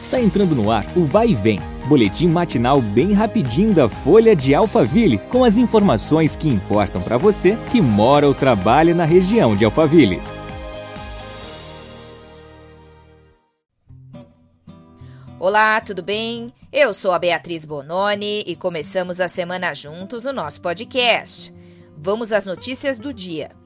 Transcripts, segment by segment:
Está entrando no ar o Vai e Vem, boletim matinal bem rapidinho da Folha de Alphaville, com as informações que importam para você que mora ou trabalha na região de Alphaville. Olá, tudo bem? Eu sou a Beatriz Bononi e começamos a semana juntos no nosso podcast. Vamos às notícias do dia.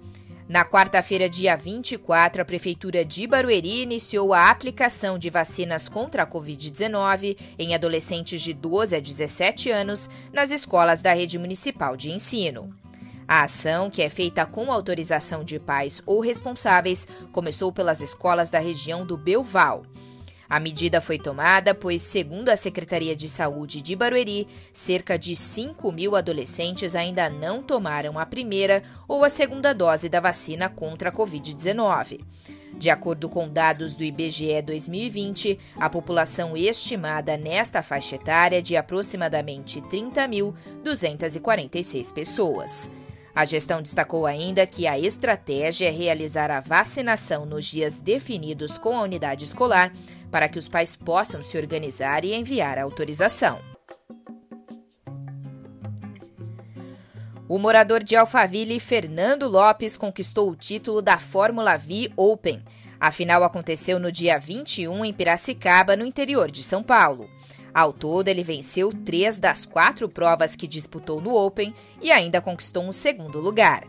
Na quarta-feira, dia 24, a Prefeitura de Barueri iniciou a aplicação de vacinas contra a Covid-19 em adolescentes de 12 a 17 anos nas escolas da rede municipal de ensino. A ação, que é feita com autorização de pais ou responsáveis, começou pelas escolas da região do Belval. A medida foi tomada pois, segundo a Secretaria de Saúde de Barueri, cerca de 5 mil adolescentes ainda não tomaram a primeira ou a segunda dose da vacina contra a Covid-19. De acordo com dados do IBGE 2020, a população estimada nesta faixa etária é de aproximadamente 30.246 pessoas. A gestão destacou ainda que a estratégia é realizar a vacinação nos dias definidos com a unidade escolar para que os pais possam se organizar e enviar a autorização. O morador de Alphaville, Fernando Lopes, conquistou o título da Fórmula V Open. A final aconteceu no dia 21 em Piracicaba, no interior de São Paulo. Ao todo, ele venceu três das quatro provas que disputou no Open e ainda conquistou um segundo lugar.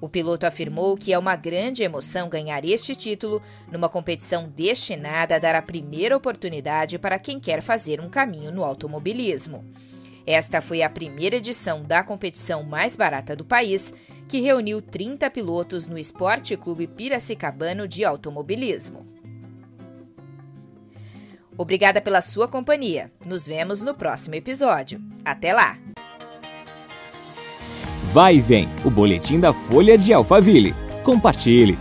O piloto afirmou que é uma grande emoção ganhar este título numa competição destinada a dar a primeira oportunidade para quem quer fazer um caminho no automobilismo. Esta foi a primeira edição da competição mais barata do país, que reuniu 30 pilotos no Esporte Clube Piracicabano de Automobilismo. Obrigada pela sua companhia. Nos vemos no próximo episódio. Até lá! Vai e vem, o boletim da Folha de Alphaville. Compartilhe.